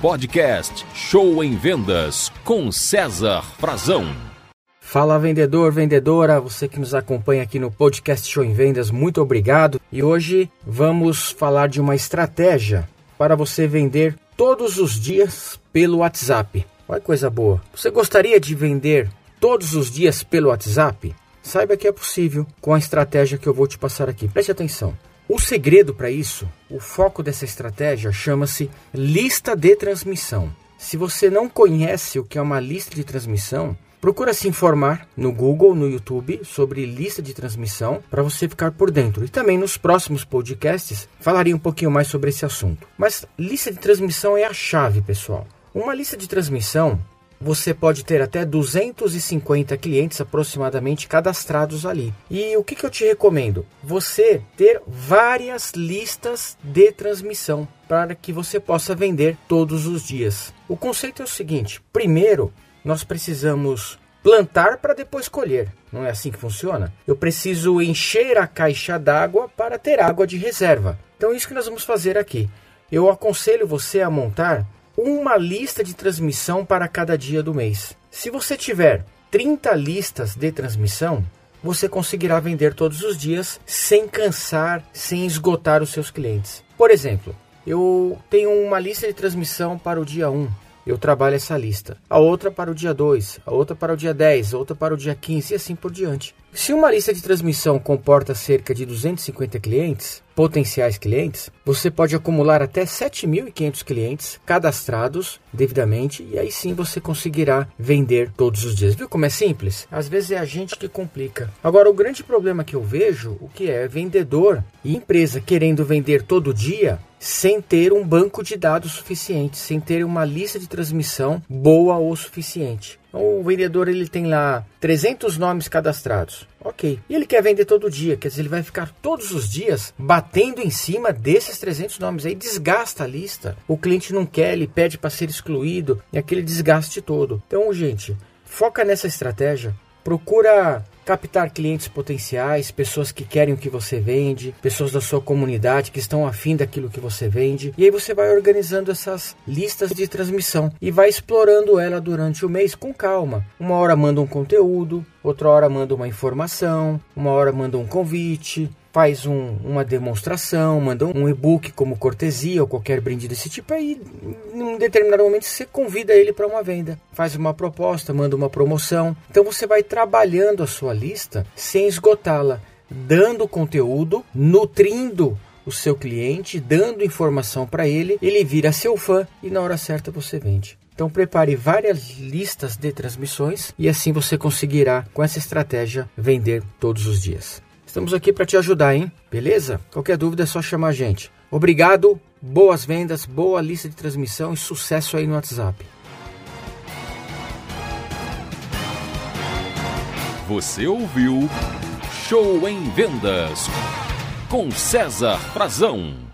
Podcast Show em Vendas com César Frazão. Fala vendedor, vendedora, você que nos acompanha aqui no podcast Show em Vendas, muito obrigado. E hoje vamos falar de uma estratégia para você vender todos os dias pelo WhatsApp. Olha que coisa boa. Você gostaria de vender todos os dias pelo WhatsApp? Saiba que é possível com a estratégia que eu vou te passar aqui. Preste atenção. O segredo para isso, o foco dessa estratégia chama-se lista de transmissão. Se você não conhece o que é uma lista de transmissão, procura se informar no Google, no YouTube sobre lista de transmissão para você ficar por dentro. E também nos próximos podcasts falarei um pouquinho mais sobre esse assunto. Mas lista de transmissão é a chave, pessoal. Uma lista de transmissão você pode ter até 250 clientes aproximadamente cadastrados ali. E o que, que eu te recomendo? Você ter várias listas de transmissão para que você possa vender todos os dias. O conceito é o seguinte: primeiro, nós precisamos plantar para depois colher. Não é assim que funciona? Eu preciso encher a caixa d'água para ter água de reserva. Então, é isso que nós vamos fazer aqui. Eu aconselho você a montar uma lista de transmissão para cada dia do mês. Se você tiver 30 listas de transmissão, você conseguirá vender todos os dias sem cansar, sem esgotar os seus clientes. Por exemplo, eu tenho uma lista de transmissão para o dia 1, eu trabalho essa lista. A outra para o dia 2, a outra para o dia 10, a outra para o dia 15 e assim por diante. Se uma lista de transmissão comporta cerca de 250 clientes, potenciais clientes, você pode acumular até 7.500 clientes cadastrados devidamente e aí sim você conseguirá vender todos os dias. Viu como é simples? Às vezes é a gente que complica. Agora, o grande problema que eu vejo, o que é vendedor e empresa querendo vender todo dia sem ter um banco de dados suficiente, sem ter uma lista de transmissão boa o suficiente. Então, o vendedor ele tem lá 300 nomes cadastrados. Ok. E ele quer vender todo dia, quer dizer, ele vai ficar todos os dias batendo em cima desses 300 nomes. Aí desgasta a lista. O cliente não quer, ele pede para ser excluído e aquele desgaste todo. Então, gente, foca nessa estratégia. Procura captar clientes potenciais, pessoas que querem o que você vende, pessoas da sua comunidade que estão afim daquilo que você vende. E aí você vai organizando essas listas de transmissão e vai explorando ela durante o mês com calma. Uma hora manda um conteúdo, outra hora manda uma informação, uma hora manda um convite, faz um, uma demonstração, manda um e-book como cortesia ou qualquer brinde desse tipo, aí em um determinado momento você convida ele para uma venda, faz uma proposta, manda uma promoção. Então você vai trabalhando a sua lista sem esgotá-la, dando conteúdo, nutrindo o seu cliente, dando informação para ele, ele vira seu fã e na hora certa você vende. Então prepare várias listas de transmissões e assim você conseguirá com essa estratégia vender todos os dias. Estamos aqui para te ajudar, hein? Beleza? Qualquer dúvida é só chamar a gente. Obrigado, boas vendas, boa lista de transmissão e sucesso aí no WhatsApp. Você ouviu Show em Vendas com César Frazão.